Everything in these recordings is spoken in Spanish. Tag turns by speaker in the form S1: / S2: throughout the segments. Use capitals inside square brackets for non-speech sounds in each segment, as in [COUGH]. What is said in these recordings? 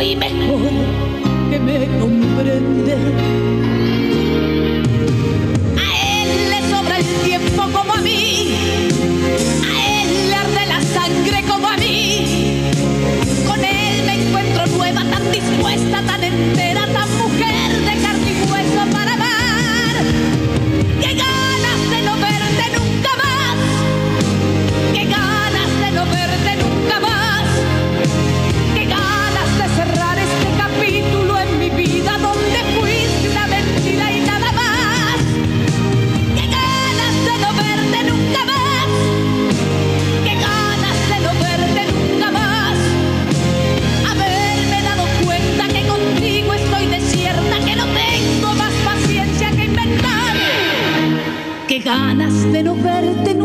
S1: estoy mejor, que me comprende. Ganas de no verte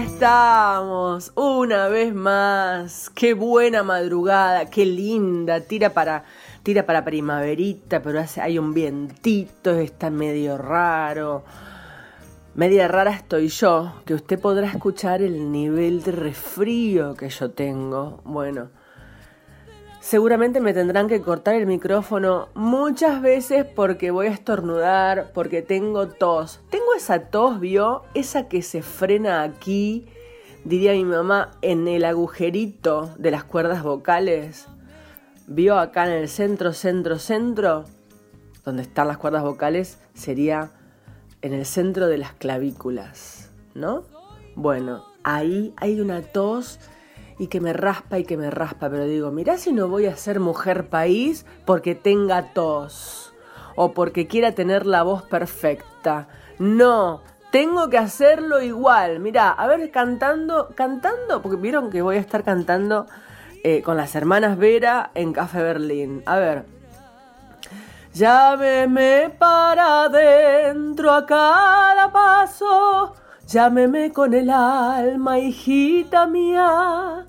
S2: Estamos, una vez más. Qué buena madrugada, qué linda. Tira para, tira para primaverita, pero hace, hay un vientito, está medio raro. Media rara estoy yo, que usted podrá escuchar el nivel de resfrío que yo tengo. Bueno, seguramente me tendrán que cortar el micrófono muchas veces porque voy a estornudar, porque tengo tos. Tengo esa tos, ¿vio? Esa que se frena aquí, diría mi mamá, en el agujerito de las cuerdas vocales. ¿Vio acá en el centro, centro, centro? Donde están las cuerdas vocales sería en el centro de las clavículas, ¿no? Bueno, ahí hay una tos y que me raspa y que me raspa, pero digo, mirá si no voy a ser mujer país porque tenga tos o porque quiera tener la voz perfecta. No, tengo que hacerlo igual. Mirá, a ver, cantando, cantando, porque vieron que voy a estar cantando eh, con las hermanas Vera en Café Berlín. A ver. Llámeme para adentro a cada paso, llámeme con el alma, hijita mía.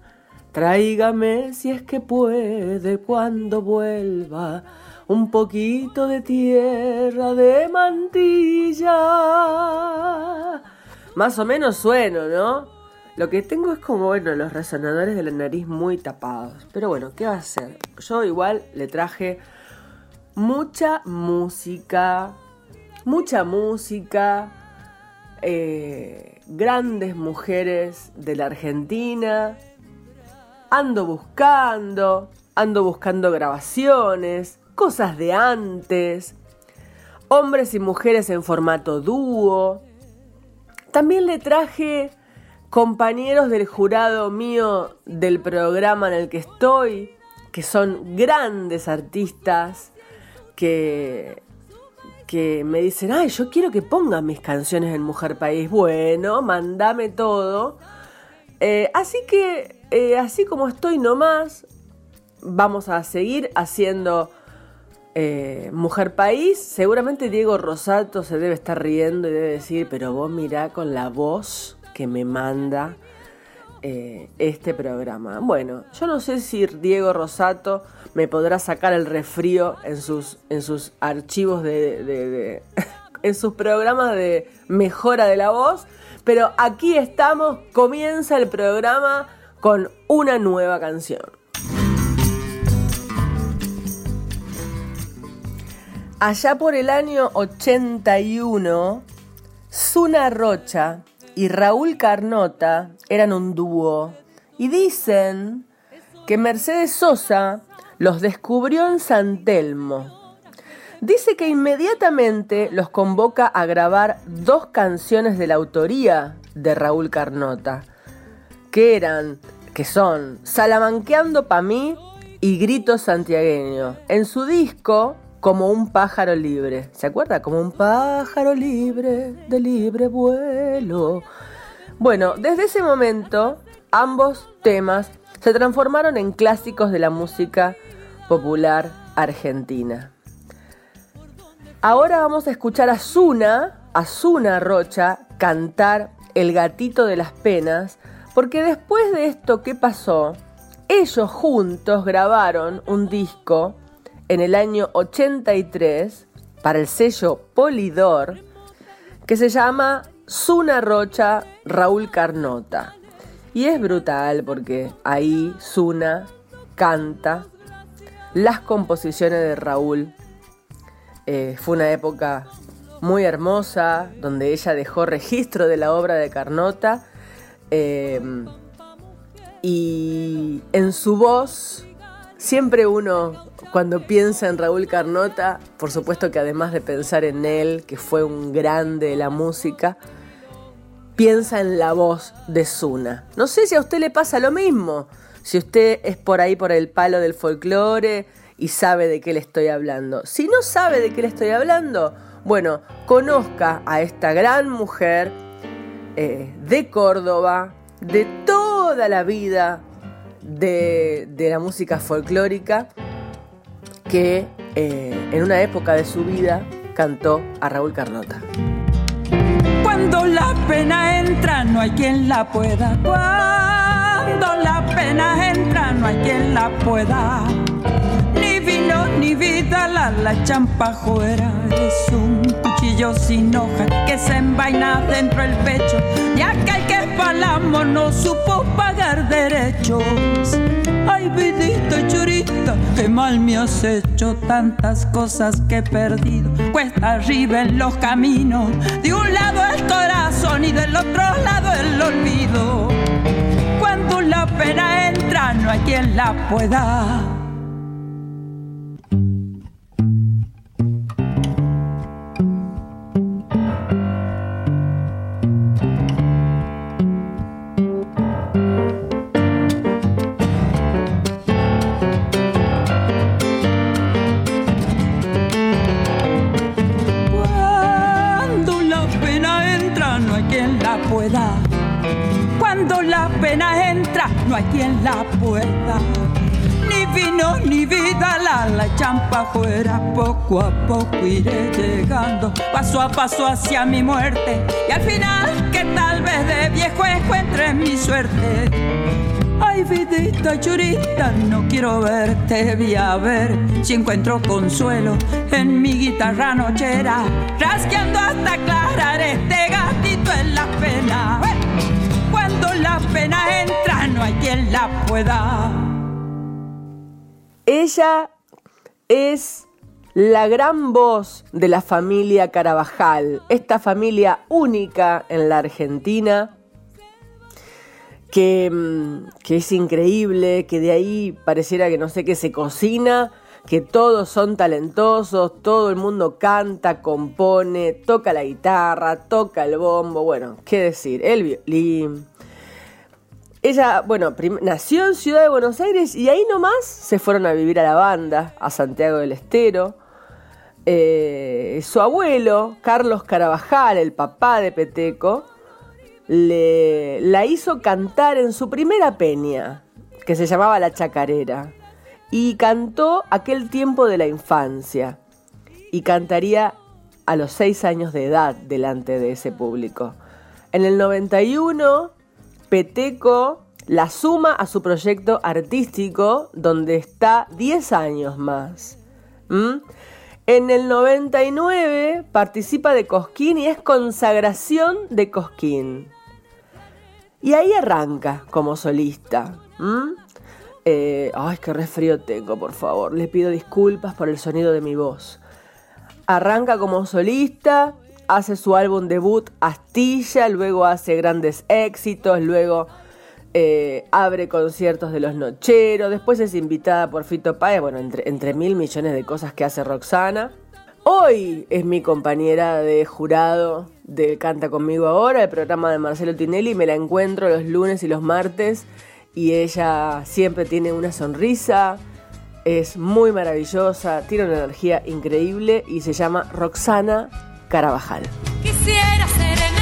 S2: Tráigame si es que puede cuando vuelva un poquito de tierra de mantilla. Más o menos sueno, ¿no? Lo que tengo es como, bueno, los resonadores de la nariz muy tapados. Pero bueno, ¿qué va a hacer? Yo igual le traje mucha música, mucha música, eh, grandes mujeres de la Argentina. Ando buscando, ando buscando grabaciones, cosas de antes, hombres y mujeres en formato dúo. También le traje compañeros del jurado mío del programa en el que estoy, que son grandes artistas, que, que me dicen, ay, yo quiero que pongan mis canciones en Mujer País. Bueno, mandame todo. Eh, así que, eh, así como estoy nomás, vamos a seguir haciendo eh, Mujer País. Seguramente Diego Rosato se debe estar riendo y debe decir, pero vos mirá con la voz que me manda este programa. Bueno, yo no sé si Diego Rosato me podrá sacar el resfrío en sus, en sus archivos de [LAUGHS] en sus programas de mejora de la voz. Pero aquí estamos, comienza el programa con una nueva canción. Allá por el año 81, Zuna Rocha y Raúl Carnota eran un dúo y dicen que Mercedes Sosa los descubrió en San Telmo dice que inmediatamente los convoca a grabar dos canciones de la autoría de Raúl Carnota, que eran, que son Salamanqueando pa' mí y Grito Santiagueño, en su disco Como un pájaro libre. ¿Se acuerda? Como un pájaro libre de libre vuelo. Bueno, desde ese momento, ambos temas se transformaron en clásicos de la música popular argentina. Ahora vamos a escuchar a Zuna, a Zuna Rocha, cantar El gatito de las penas, porque después de esto que pasó, ellos juntos grabaron un disco en el año 83 para el sello Polidor que se llama Zuna Rocha Raúl Carnota. Y es brutal porque ahí Zuna canta las composiciones de Raúl eh, fue una época muy hermosa, donde ella dejó registro de la obra de Carnota. Em, y en su voz, siempre uno, cuando piensa en Raúl Carnota, por supuesto que además de pensar en él, que fue un grande de la música, piensa en la voz de Zuna. No sé si a usted le pasa lo mismo, si usted es por ahí por el palo del folclore, y sabe de qué le estoy hablando. Si no sabe de qué le estoy hablando, bueno, conozca a esta gran mujer eh, de Córdoba, de toda la vida de, la música folclórica, que eh, en una época de su vida cantó a Raúl Carnota.
S3: Cuando la pena entra, no hay quien la pueda. Cuando la pena entra, no hay quien la pueda ni vida, la, la champajuera es un cuchillo sin hoja que se envaina dentro del pecho y aquel que palamo no supo pagar derechos. Ay, vidita churita, qué mal me has hecho tantas cosas que he perdido. Cuesta arriba en los caminos, de un lado el corazón y del otro lado el olvido. Cuando la pena entra, no hay quien la pueda champa fuera, poco a poco iré llegando, paso a paso hacia mi muerte. Y al final, que tal vez de viejo encuentre mi suerte. Ay, vidita churita, no quiero verte, voy a ver si encuentro consuelo en mi guitarra nochera, rasqueando hasta aclarar este gatito en la pena. Cuando la pena entra, no hay quien la pueda.
S2: Ella es la gran voz de la familia Carabajal, esta familia única en la Argentina, que, mm, que, es increíble, que de ahí pareciera que no sé qué se cocina, que todos son talentosos, todo el mundo canta, compone, toca la guitarra, toca el bombo, bueno, qué decir, el violín. Ella, bueno, nació en Ciudad de Buenos Aires y ahí nomás se fueron a vivir a la banda, a Santiago del Estero. Eh, su abuelo, Carlos Carabajal, el papá de Peteco, le, la hizo cantar en su primera peña, que se llamaba La Chacarera, y cantó aquel tiempo de la infancia, y cantaría a los seis años de edad delante de ese público. En el 91, Peteco la suma a su proyecto artístico, donde está 10 años más. En el 99 participa de Cosquín y es consagración de Cosquín. Y ahí arranca como solista. Eh, ay, qué resfrío tengo, por favor. Le pido disculpas por el sonido de mi voz. Arranca como solista, hace su álbum debut Astilla, luego hace grandes éxitos, luego eh, abre conciertos de los Nocheros, después es invitada por Fito Páez, bueno, entre, entre mil millones de cosas que hace Roxana. Hoy es mi compañera de jurado de Canta conmigo ahora, el programa de Marcelo Tinelli, me la encuentro los lunes y los martes y ella siempre tiene una sonrisa, es muy maravillosa, tiene una energía increíble y se llama Roxana Carabajal.
S1: Quisiera ser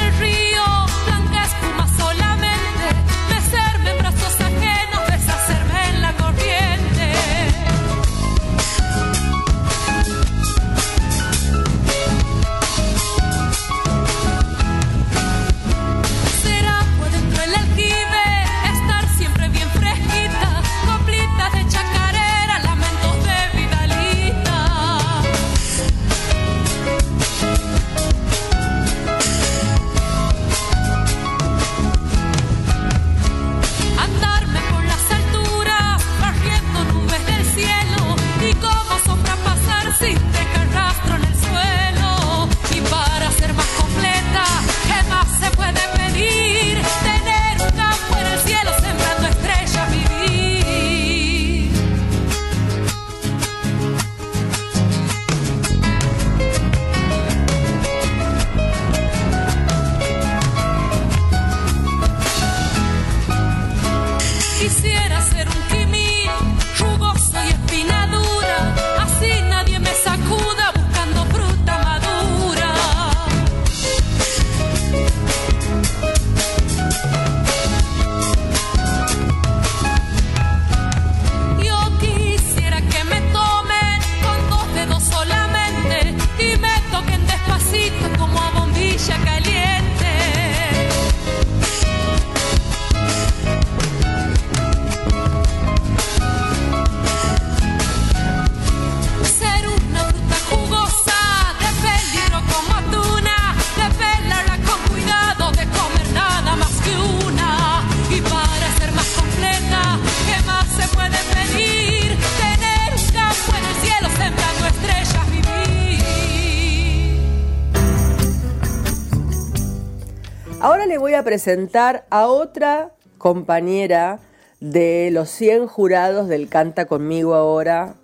S2: presentar a otra compañera de los 100 jurados del Canta conmigo ahora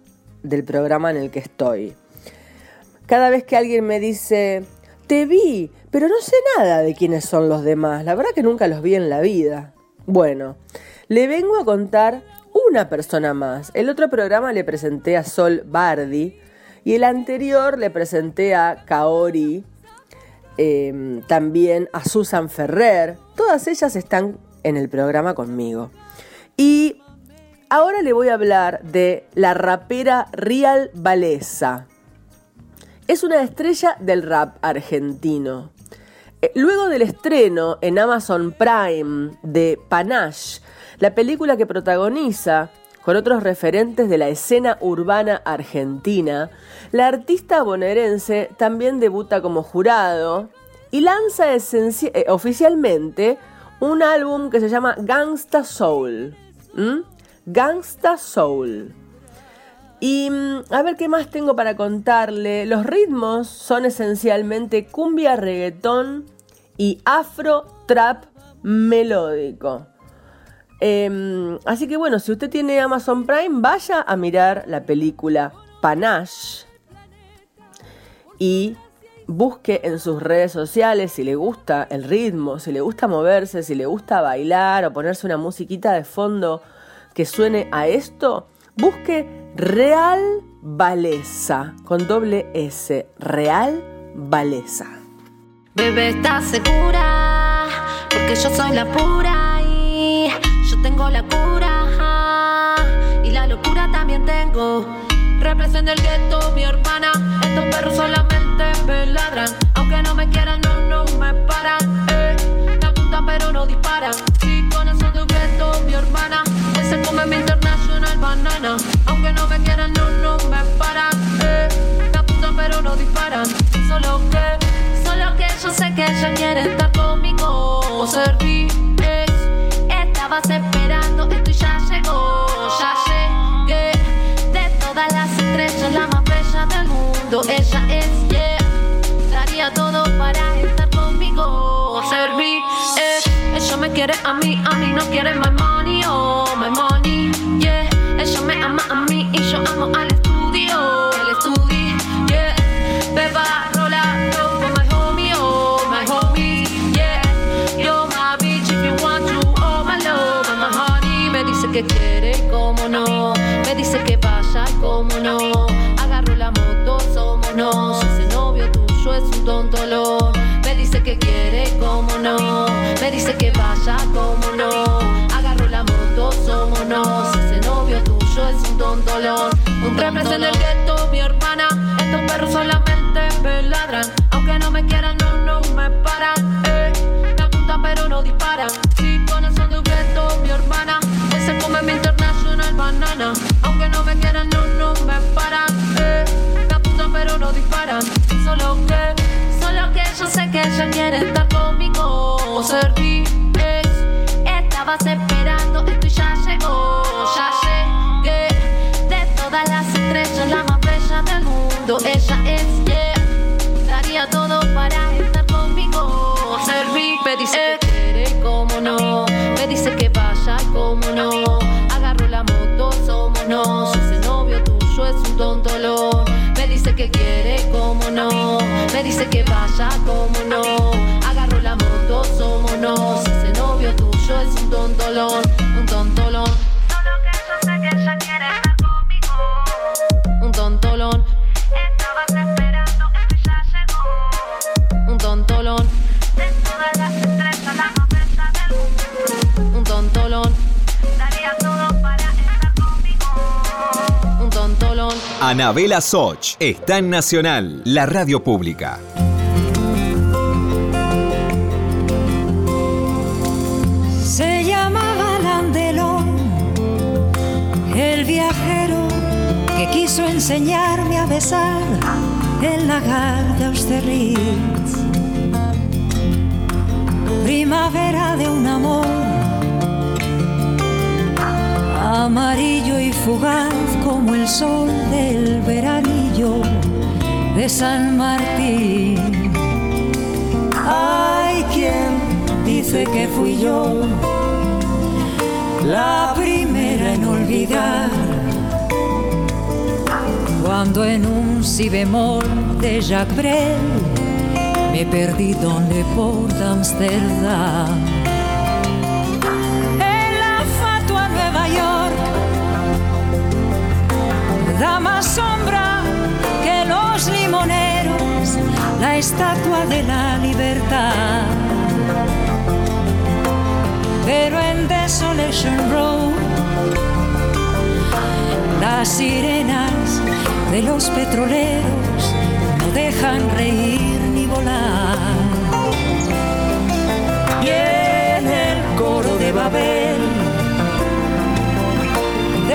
S2: del programa en el que estoy. Cada vez que alguien me dice, te vi, pero no sé nada de quiénes son los demás, la verdad que nunca los vi en la vida. Bueno, le vengo a contar una persona más. El otro programa le presenté a Sol Bardi y el anterior le presenté a Kaori Em, también a Susan Ferrer. Todas ellas están en el programa conmigo. Y ahora le voy a hablar de la rapera Real Valesa. Es una estrella del rap argentino. Eh, luego del estreno en Amazon Prime de Panache, la película que protagoniza con otros referentes de la escena urbana argentina, la artista bonaerense también debuta como jurado y lanza eh, oficialmente un álbum que se llama Gangsta Soul. Gangsta Soul. Y mm, a ver qué más tengo para contarle. Los ritmos son esencialmente cumbia, reggaetón y afro trap melódico. Em, así que bueno, si usted tiene Amazon Prime, vaya a mirar la película Panache y busque en sus redes sociales si le gusta el ritmo, si le gusta moverse, si le gusta bailar o ponerse una musiquita de fondo que suene a esto, busque Real Valesa con doble S, Real Valesa.
S4: Bebé, ¿estás segura? que yo soy la pura tengo la cura. Y la locura también tengo. Representa el gueto, mi hermana. Estos perros solamente me ladran. Aunque no me quieran, no, no me paran. Eh, me apuntan pero no disparan. Si con eso de gueto, mi hermana. Ese come mi international banana. Aunque no me quieran, no, no me paran. Eh, me apuntan pero no disparan. Solo que, solo que yo sé que ella quiere estar conmigo. O servir. Estabas esperando, esto ya llegó. Ya llegué de todas las estrellas, la más bella del mundo. Ella es, yeah. Daría todo para estar conmigo. Servir, eh. Ella me quiere a mí, a mí no quiere my money, oh, my money, yeah. Ella me ama a mí y yo amo al estudio. Que quiere, y cómo no. Me dice que vaya, y cómo no. Agarro la moto, somos no. Ese novio tuyo es un tontolón. Me dice que quiere, y cómo no. Me dice que vaya, cómo no. Agarro la moto, somos no. Ese novio tuyo es un tontolón. Un representa el gueto, mi hermana. Estos perros solamente me ladran. Aunque no me quieran, no, no me paran. Eh, me apuntan pero no disparan. Si con un gueto, mi hermana. Come mi international banana. Aunque no me quieran, no, no me paran. Eh, me pero no disparan. Solo que, solo que yo sé que ella quiere estar conmigo. O servir, estabas esperando, esto ya llegó. Ya llegué de todas las estrellas, la más bella del mundo. Ella es, dice que vaya, cómo no. Agarro la moto, somos no. Ese novio tuyo es un tontolón.
S5: Anabela Soch está en Nacional, la radio pública.
S6: Se llamaba Landelón, el viajero que quiso enseñarme a besar el lagar de Austerlitz. Primavera de un amor amarillo y fugaz como el sol del veranillo de San Martín. Hay quien dice que fui yo la primera en olvidar cuando en un si bemol de Jacques Brel me perdí donde por Amsterdam. Más sombra que los limoneros la estatua de la libertad. Pero en Desolation Road las sirenas de los petroleros no dejan reír ni volar. Y en el coro de Babel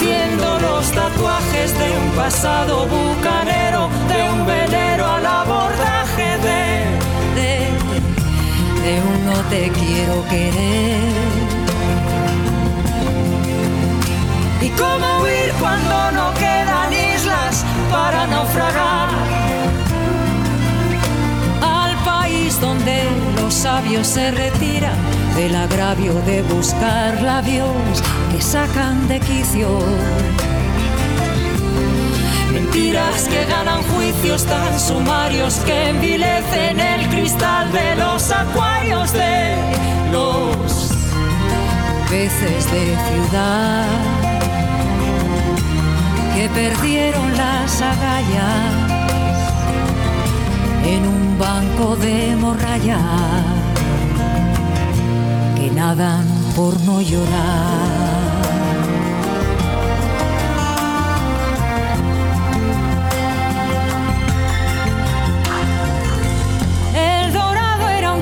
S6: luciendo los tatuajes de un pasado bucanero, de un velero al abordaje de, de, un no te quiero querer. ¿Y cómo huir cuando no quedan islas para naufragar? Al país donde sabios se retiran del agravio de buscar labios sacan de quicio. Mentiras que ganan juicios tan sumarios que envilecen el cristal de los acuarios de los peces de ciudad que perdieron las agallas en un banco de morralla que nadan por no llorar.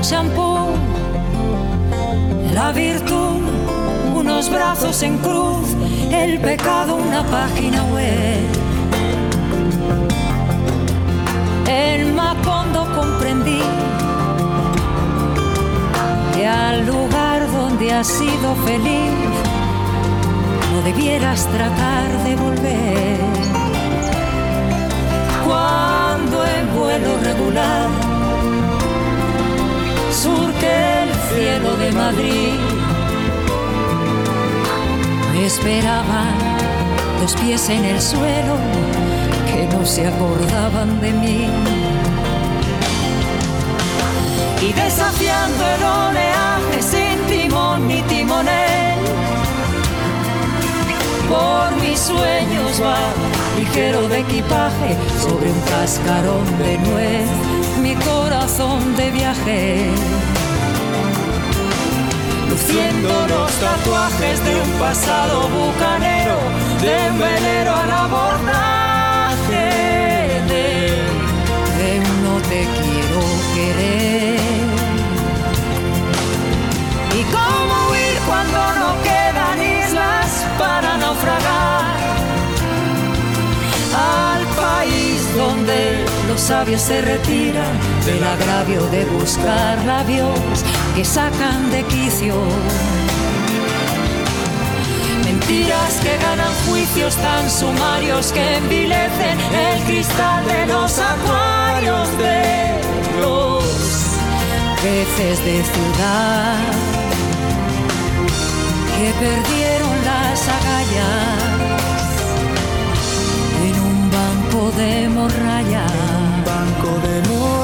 S6: Champú, la virtud unos brazos en cruz, el pecado una página web En Macondo comprendí que al lugar donde has sido feliz no debieras tratar de volver. Cuando en vuelo regular surque el cielo de Madrid, me esperaban dos pies en el suelo que no se acordaban de mí. Y desafiando el oleaje sin timón ni timonel, por mis sueños va ligero de equipaje sobre un cascarón de nuez, mi corazón de viaje. Luciendo los tatuajes de un pasado bucanero, de un velero a la borda de no te quiero querer. Los sabios se retiran del agravio de buscar labios que sacan de quicio mentiras que ganan juicios tan sumarios que envilecen el cristal de los acuarios de los peces de ciudad que perdieron las agallas en un banco de morralla.
S7: Un banco de.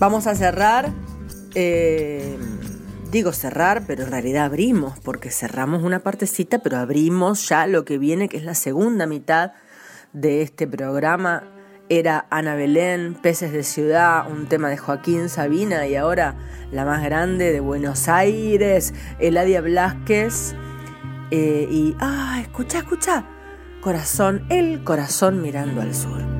S2: Vamos a cerrar. eh, digo cerrar, pero en realidad abrimos, porque cerramos una partecita, pero abrimos ya lo que viene, que es la segunda mitad de este programa. Era Ana Belén, Peces de Ciudad, un tema de Joaquín Sabina y ahora la más grande de Buenos Aires, Eladia Blasquez. eh, y, ah, escucha, escucha. Corazón, el corazón mirando al sur.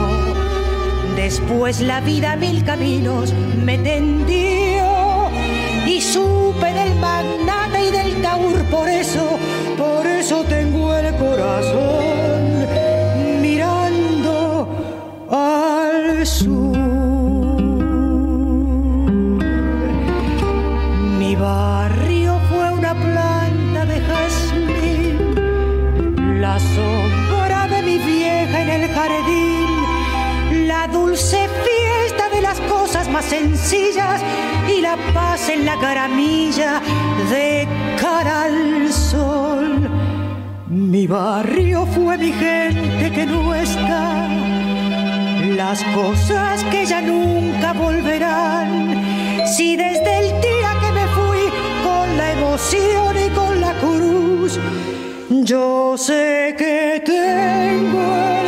S8: Después la vida mil caminos me tendió y supe del magnate y del taur, por eso, por eso tengo el corazón mirando al sur. Y la paz en la caramilla de cara al sol. Mi barrio fue mi gente que no está, las cosas que ya nunca volverán. Si desde el día que me fui con la emoción y con la cruz, Yo sé que tengo el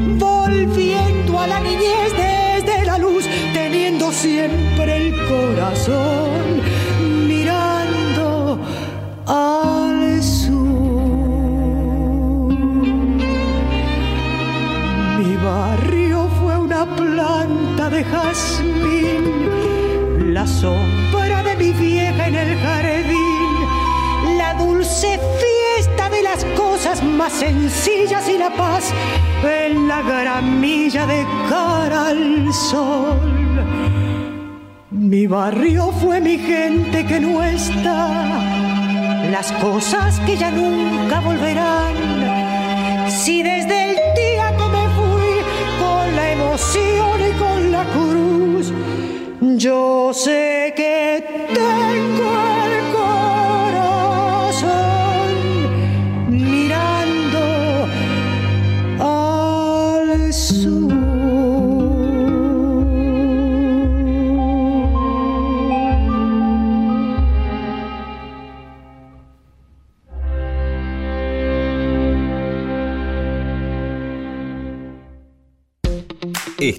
S8: volviendo a la niñez desde la luz, teniendo siempre el corazón mirando al sur. Mi barrio fue una planta de jazmín, la sombra de mi vieja en el jardín, la dulce las cosas más sencillas y la paz en la gramilla de cara al sol. Mi barrio fue mi gente que no está, las cosas que ya nunca volverán. Si desde el día que me fui con la emoción y con la cruz, yo sé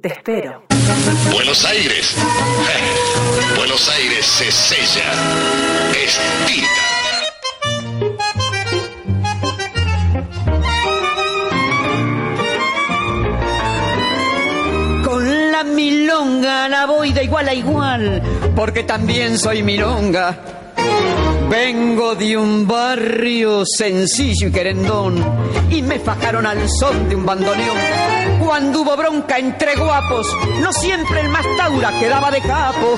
S9: Te espero.
S10: Buenos Aires. [LAUGHS] Buenos Aires se sella. Es tinta.
S11: Con la milonga la voy de igual a igual, porque también soy milonga. Vengo de un barrio sencillo y querendón, y me fajaron al son de un bandoneón. Cuando hubo bronca entre guapos, no siempre el más taura quedaba de capo.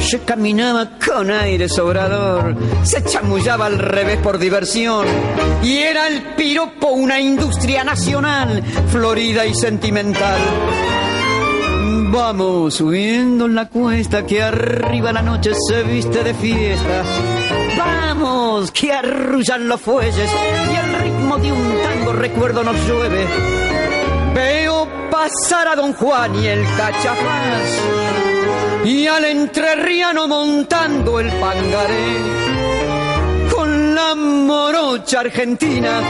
S11: Se caminaba con aire sobrador, se chamullaba al revés por diversión. Y era el piropo una industria nacional, florida y sentimental. Vamos subiendo la cuesta que arriba la noche se viste de fiesta. Vamos, que arrullan los fuelles y el ritmo de un tango recuerdo nos llueve. Veo pasar a Don Juan y el cachafaz y al entrerriano montando el pangaré con la morocha argentina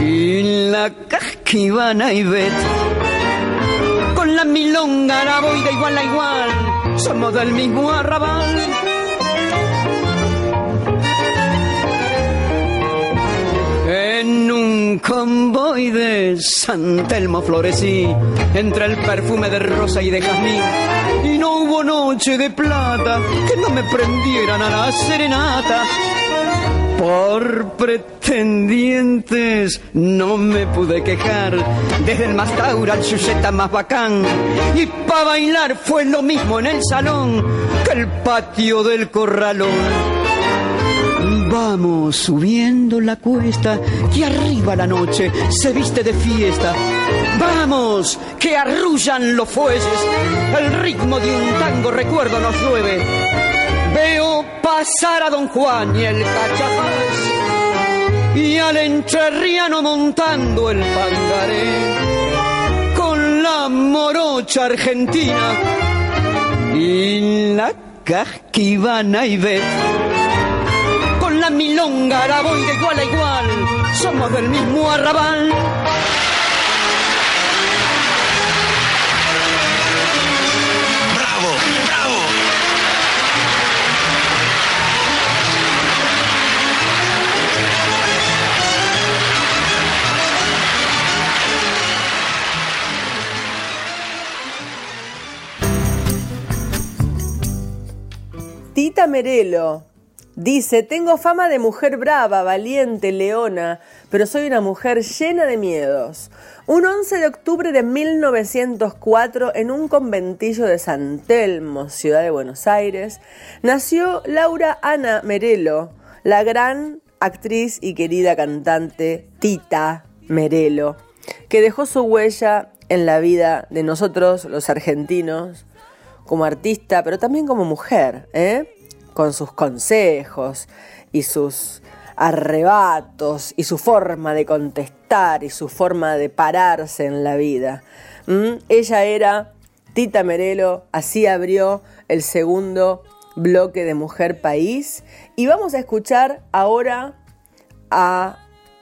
S11: y la casquivana y bet la milonga la voy de igual a igual somos del mismo arrabal En un convoy de San Telmo florecí entre el perfume de rosa y de jazmín. Y no hubo noche de plata que no me prendieran a la serenata. Por pretendientes no me pude quejar, desde el más taura al chucheta más bacán. Y pa' bailar fue lo mismo en el salón que el patio del corralón. Vamos subiendo la cuesta, que arriba la noche se viste de fiesta. Vamos, que arrullan los fuelles, el ritmo de un tango recuerdo nos llueve. Veo pasar a Don Juan y el cachafaz, y al entrerriano montando el pangaré, con la morocha argentina y la casquivana y bet con la milonga la voy de igual a igual, somos del mismo arrabal.
S2: Tita Merelo dice, tengo fama de mujer brava, valiente, leona, pero soy una mujer llena de miedos. Un 11 de octubre de 1904, en un conventillo de San Telmo, ciudad de Buenos Aires, nació Laura Ana Merelo, la gran actriz y querida cantante Tita Merelo, que dejó su huella en la vida de nosotros, los argentinos, como artista, pero también como mujer, ¿eh? con sus consejos y sus arrebatos y su forma de contestar y su forma de pararse en la vida. Ella era Tita Merelo, así abrió el segundo bloque de Mujer País y vamos a escuchar ahora a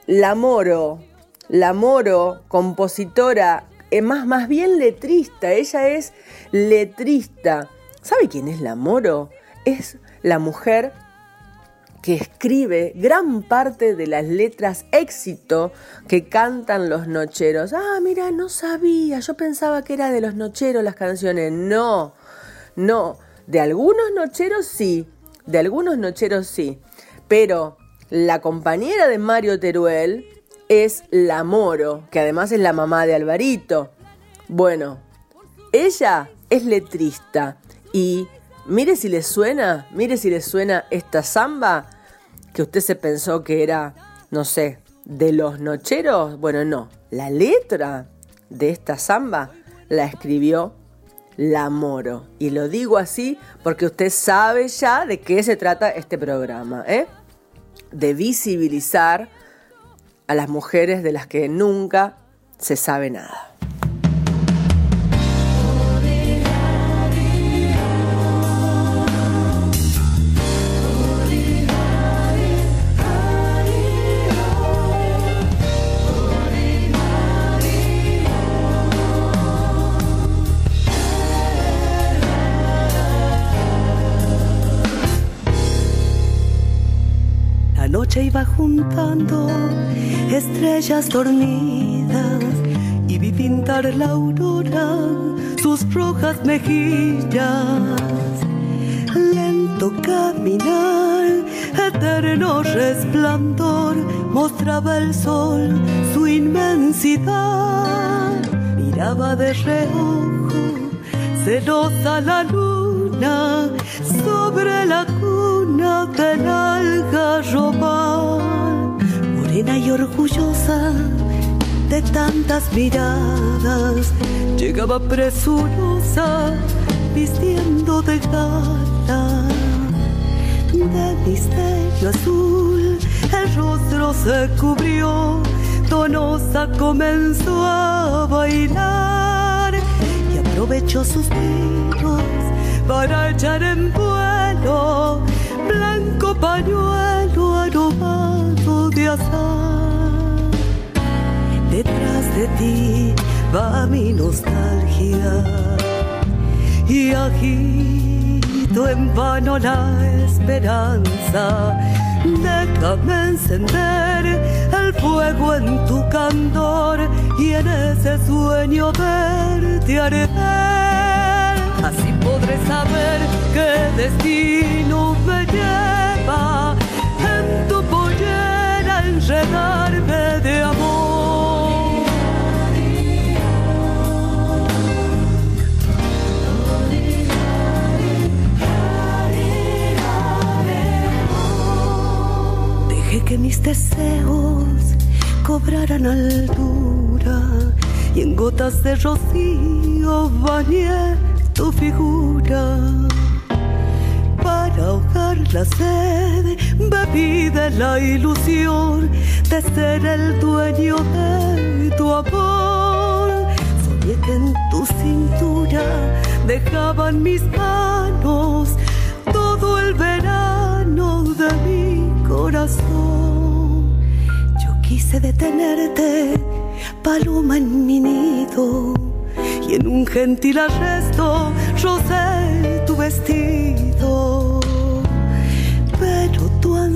S2: La Moro, La Moro, compositora, más, más bien letrista, ella es letrista. ¿Sabe quién es La Moro? Es la mujer que escribe gran parte de las letras éxito que cantan los nocheros. Ah, mira, no sabía, yo pensaba que era de los nocheros las canciones. No, no, de algunos nocheros sí, de algunos nocheros sí, pero la compañera de Mario Teruel es la Moro, que además es la mamá de Alvarito. Bueno, ella es letrista y Mire si le suena, mire si le suena esta samba que usted se pensó que era, no sé, de los nocheros. Bueno, no, la letra de esta samba la escribió la Moro. Y lo digo así porque usted sabe ya de qué se trata este programa, ¿eh? De visibilizar a las mujeres de las que nunca se sabe nada.
S12: Juntando estrellas dormidas y vi pintar la aurora sus rojas mejillas. Lento caminar, eterno resplandor, mostraba el sol su inmensidad. Miraba de reojo, celosa la luna sobre la cuna del algarrobal, morena y orgullosa de tantas miradas, llegaba presurosa, vistiendo de gala, de misterio azul, el rostro se cubrió, donosa comenzó a bailar y aprovechó sus tiros para echar en vuelo blanco pañuelo aromado de azar. Detrás de ti va mi nostalgia y agito en vano la esperanza. Déjame encender el fuego en tu candor y en ese sueño verte arder Así podré saber qué destino me en tu pollera enredarme de amor. Dejé que mis deseos cobraran altura y en gotas de rocío bañé la sed, bebí de la ilusión de ser el dueño de tu amor. Soñé en tu cintura dejaban mis manos todo el verano de mi corazón. Yo quise detenerte, paloma en mi nido y en un gentil arresto rocé tu vestido.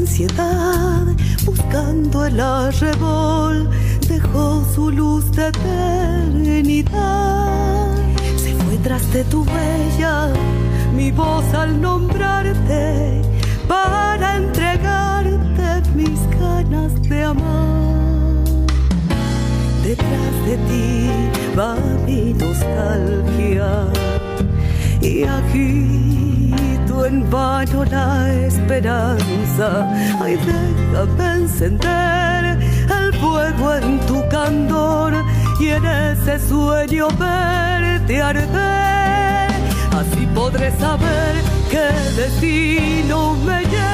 S12: ansiedad, buscando el arrebol, dejó su luz de eternidad. Se fue tras de tu huella, mi voz al nombrarte, para entregarte mis ganas de amar. Detrás de ti va mi nostalgia y aquí en vano la esperanza. Ay, déjame encender el fuego en tu candor y en ese sueño verte arder. Así podré saber qué destino me lleva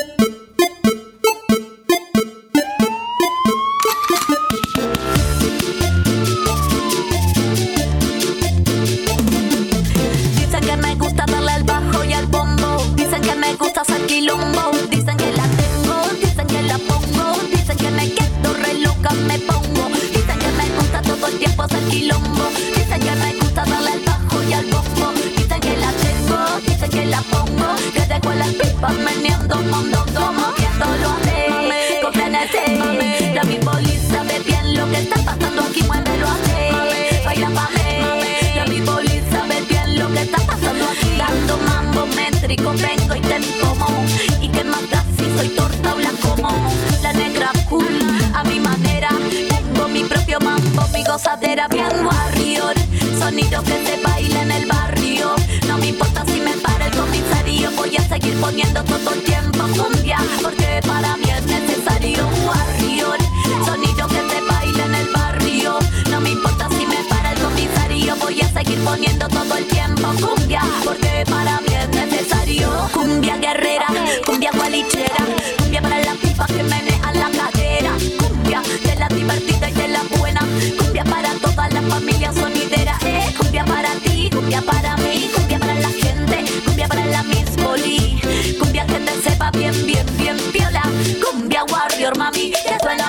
S5: Poniendo todo el tiempo cumbia. Porque para mí es necesario cumbia guerrera, cumbia gualichera, cumbia para la pipa que menea la cadera, cumbia de la divertida y de la buena, cumbia para toda la familia sonidera, eh, cumbia para ti, cumbia para mí, cumbia para la gente, cumbia para la Miss Poli, cumbia que te sepa bien, bien, bien piola, cumbia warrior mami, que suena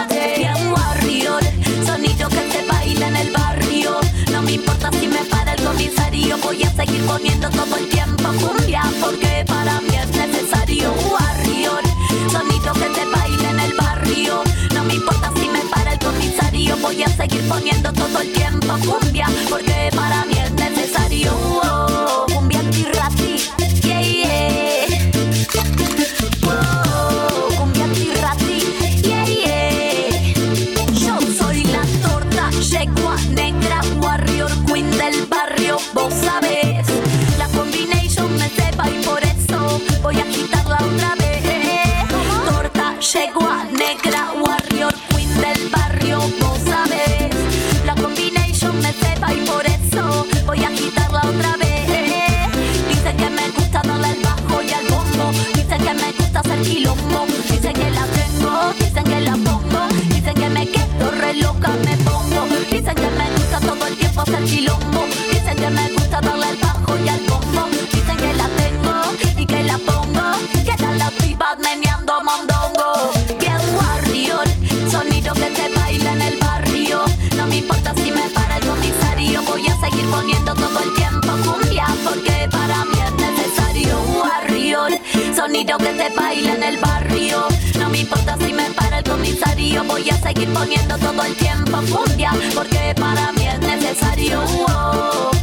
S5: seguir poniendo todo el tiempo cumbia, porque para mí es necesario me importa si me para el comisario. Voy a seguir poniendo todo el tiempo cumbia. Porque para mí es necesario warrior. Sonido que se baila en el barrio. No me importa si me para el comisario. Voy a seguir poniendo todo el tiempo cumbia. Porque para mí es necesario. oh.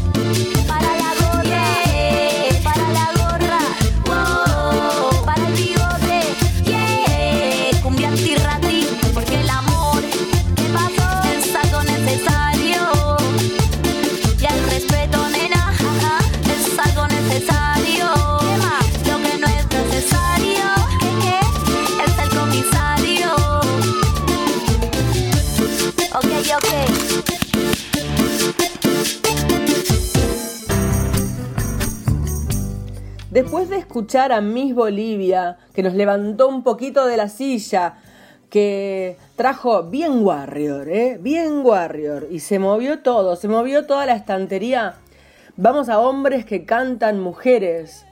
S2: Después de escuchar a Miss Bolivia, que nos levantó un poquito de la silla, que trajo bien Warrior, ¿eh? Bien Warrior, y se movió todo, se movió toda la estantería. Vamos a hombres que cantan mujeres.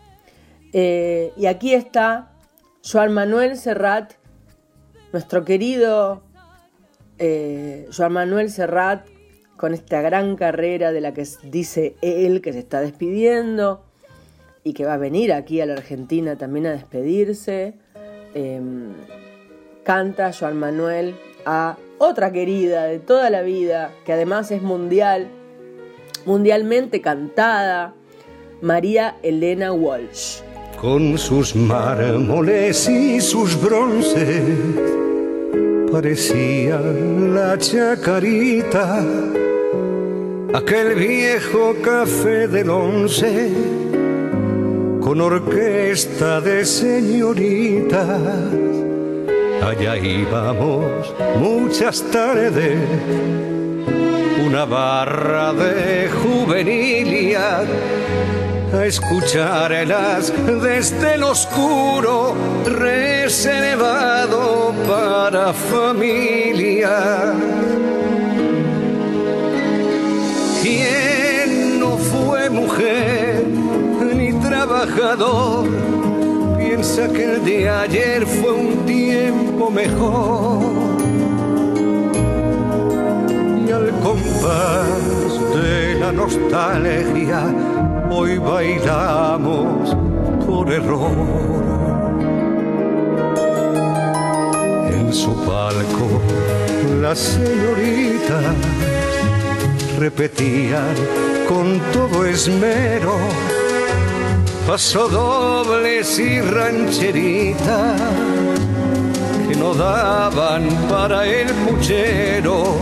S2: Eh, y aquí está Joan Manuel Serrat, nuestro querido eh, Joan Manuel Serrat, con esta gran carrera de la que dice él que se está despidiendo y que va a venir aquí a la Argentina también a despedirse. Em, canta Joan Manuel a otra querida de toda la vida, que además es mundial, mundialmente cantada, María Elena Walsh.
S13: Con sus mármoles y sus bronces parecía la chacarita, aquel viejo café del once con orquesta de señoritas. Allá íbamos muchas tardes, una barra de juvenilia a escucharlas desde el oscuro reservado para familia. Piensa que el de ayer fue un tiempo mejor. Y al compás de la nostalgia, hoy bailamos por error. En su palco, las señoritas repetían con todo esmero pasodobles y rancheritas que no daban para el puchero.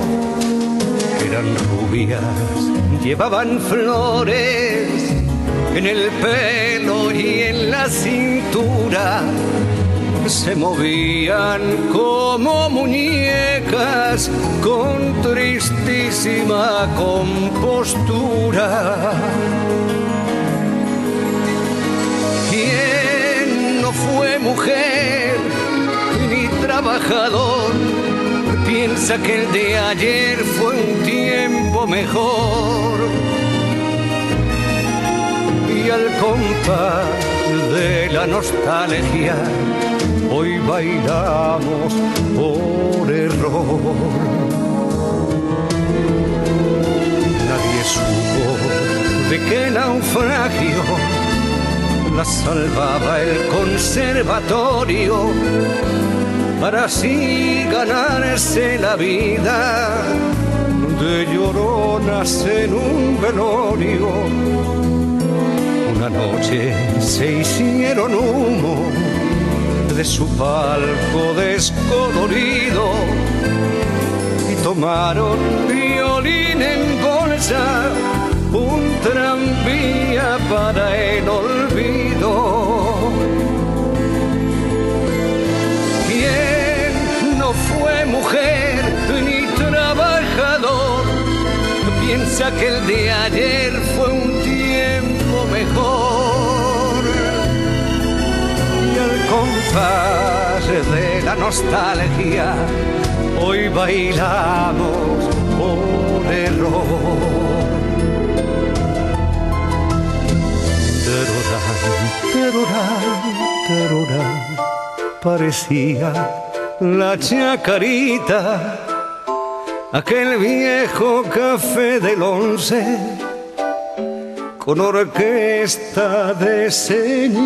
S13: Eran rubias, llevaban flores en el pelo y en la cintura. Se movían como muñecas con tristísima compostura. Fue mujer ni trabajador? Piensa que el de ayer fue un tiempo mejor. Y al compás de la nostalgia, hoy bailamos por error. Nadie supo de qué naufragio la salvaba el conservatorio para así ganarse la vida de lloronas en un velorio. Una noche se hicieron humo de su palco descolorido y tomaron violín en bolsa tranvía para el olvido. ¿Quién no fue mujer ni trabajador? Piensa que el de ayer fue un tiempo mejor. Y al compás de la nostalgia, hoy bailamos por error. Terorán, terorán, parecía la chacarita, aquel viejo café del once, con orquesta de señorita.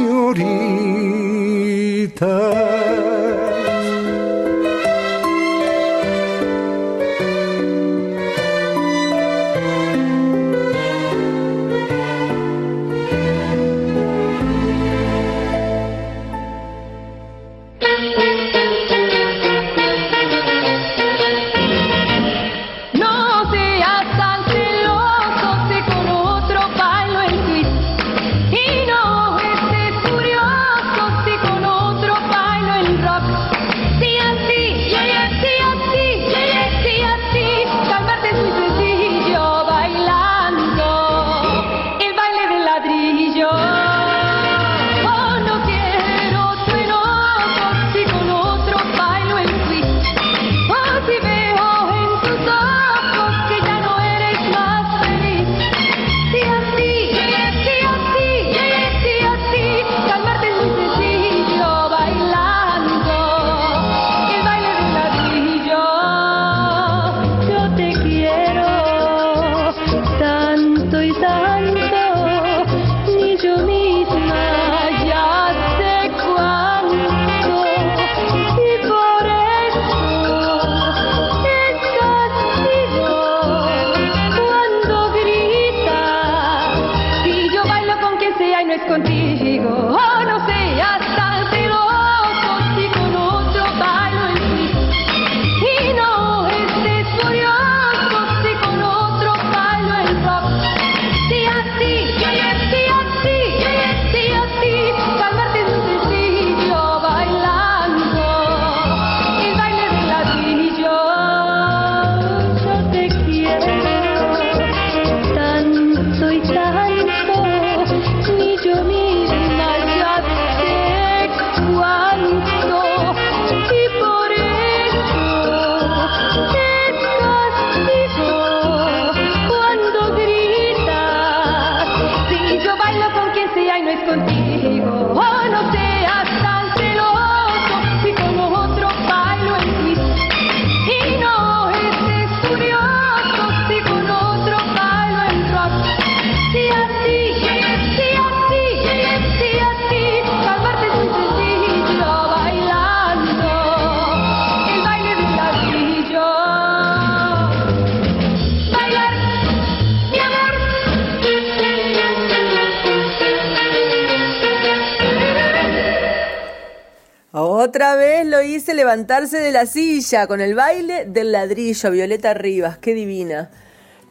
S2: Hice levantarse de la silla con el baile del ladrillo. Violeta Rivas, qué divina.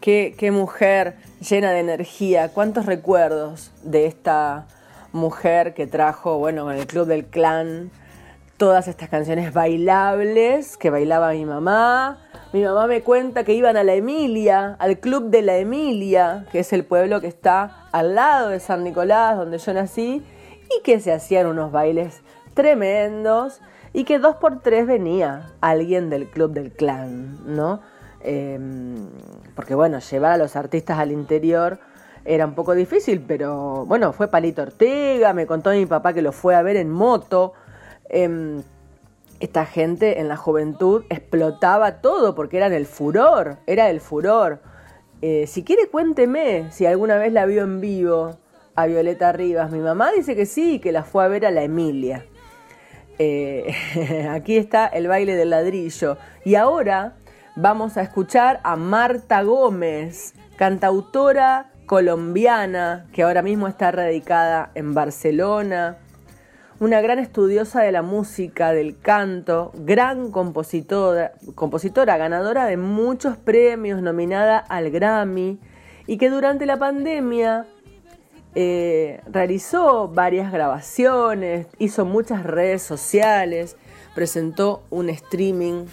S2: Qué, qué mujer llena de energía. Cuántos recuerdos de esta mujer que trajo, bueno, con el Club del Clan, todas estas canciones bailables que bailaba mi mamá. Mi mamá me cuenta que iban a la Emilia, al Club de la Emilia, que es el pueblo que está al lado de San Nicolás, donde yo nací, y que se hacían unos bailes tremendos y que dos por tres venía alguien del Club del Clan, ¿no? Eh, porque bueno, llevar a los artistas al interior era un poco difícil, pero bueno, fue Palito Ortega, me contó mi papá que lo fue a ver en moto. Eh, esta gente en la juventud explotaba todo porque era el furor, era el furor. Eh, si quiere, cuénteme si alguna vez la vio en vivo a Violeta Rivas. Mi mamá dice que sí, que la fue a ver a la Emilia. Eh, [LAUGHS] aquí está el baile del ladrillo. Y ahora vamos a escuchar a Marta Gómez, cantautora colombiana que ahora mismo está radicada en Barcelona. Una gran estudiosa de la música, del canto, gran compositora, compositora ganadora de muchos premios, nominada al Grammy, y que durante la pandemia eh, realizó varias grabaciones, hizo muchas redes sociales, presentó un streaming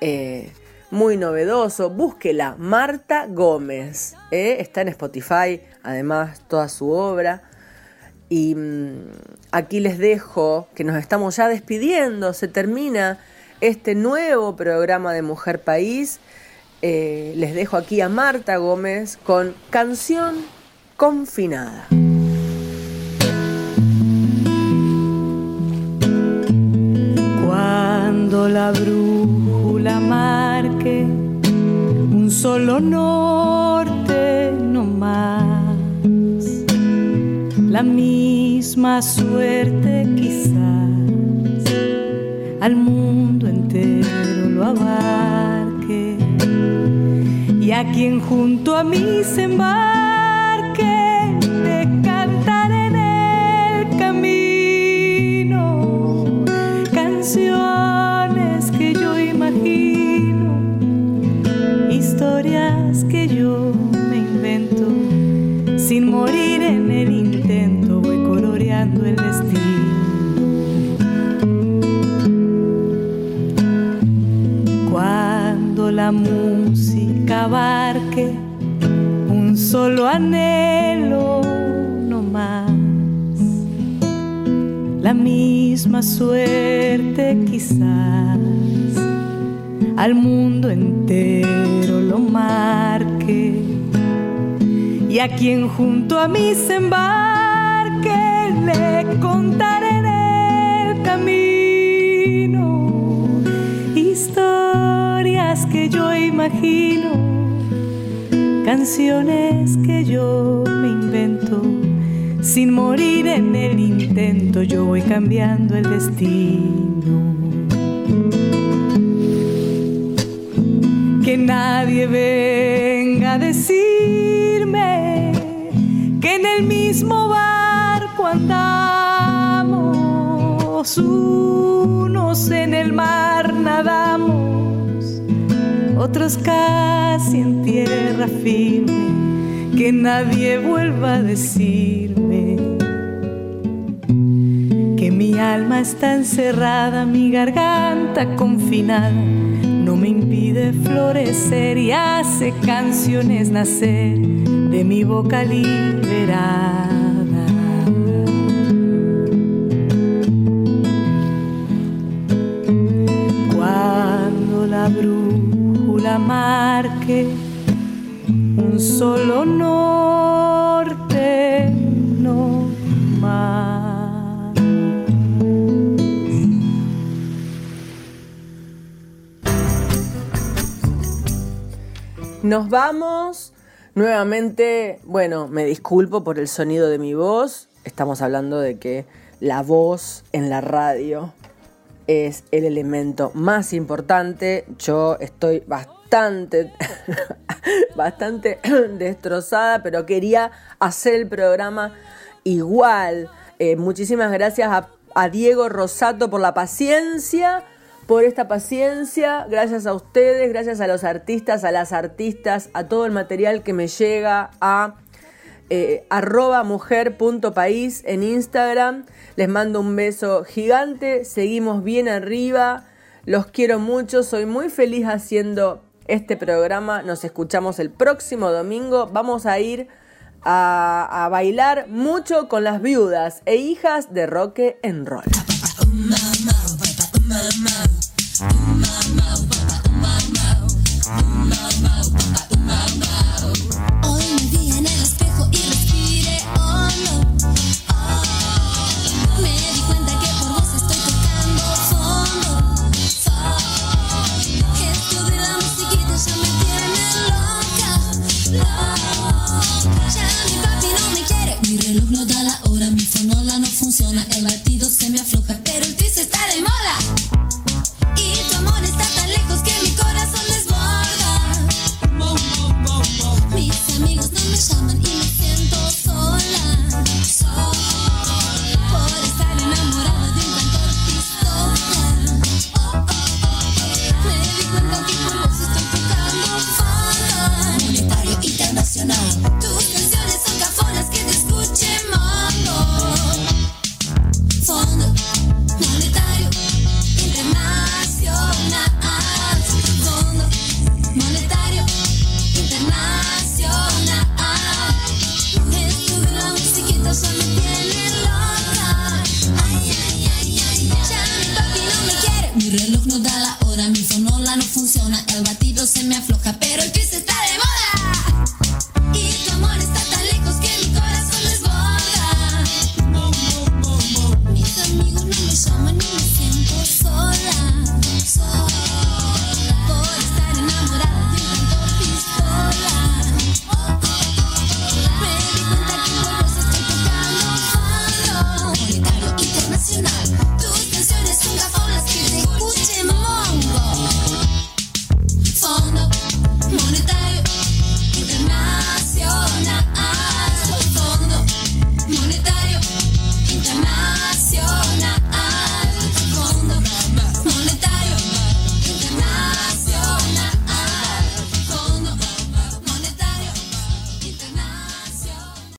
S2: eh, muy novedoso. Búsquela, Marta Gómez. eh, Está en Spotify, además, toda su obra. Y mm, aquí les dejo que nos estamos ya despidiendo. Se termina este nuevo programa de Mujer País. Les dejo aquí a Marta Gómez con Canción Confinada.
S8: Cuando la brújula marque un solo norte no más, la misma suerte quizás al mundo entero lo abarque y a quien junto a mí se embarque le cantaré suerte quizás. Al mundo entero lo marque. Y a quien junto a mí se embarque le contaré en el camino historias que yo imagino canciones que yo me sin morir en el intento, yo voy cambiando el destino. Que nadie venga a decirme que en el mismo bar andamos, unos en el mar nadamos, otros casi en tierra firme, que nadie vuelva a decirme está encerrada, mi garganta confinada no me impide florecer y hace canciones nacer de mi boca liberada. Cuando la brújula marque un solo norte,
S2: Nos vamos. Nuevamente, bueno, me disculpo por el sonido de mi voz. Estamos hablando de que la voz en la radio es el elemento más importante. Yo estoy bastante, [LAUGHS] bastante [CLEARS THROAT] destrozada, pero quería hacer el programa igual. Eh, muchísimas gracias a, a Diego Rosato por la paciencia por esta paciencia, gracias a ustedes, gracias a los artistas, a las artistas, a todo el material que me llega a eh, arroba mujer.país en Instagram. Les mando un beso gigante, seguimos bien arriba, los quiero mucho, soy muy feliz haciendo este programa, nos escuchamos el próximo domingo, vamos a ir a, a bailar mucho con las viudas e hijas de Roque en Roll.
S14: fonola no funciona, el batido se me afloja, pero el triste está de moda. Y tu amor está tan lejos que mi corazón les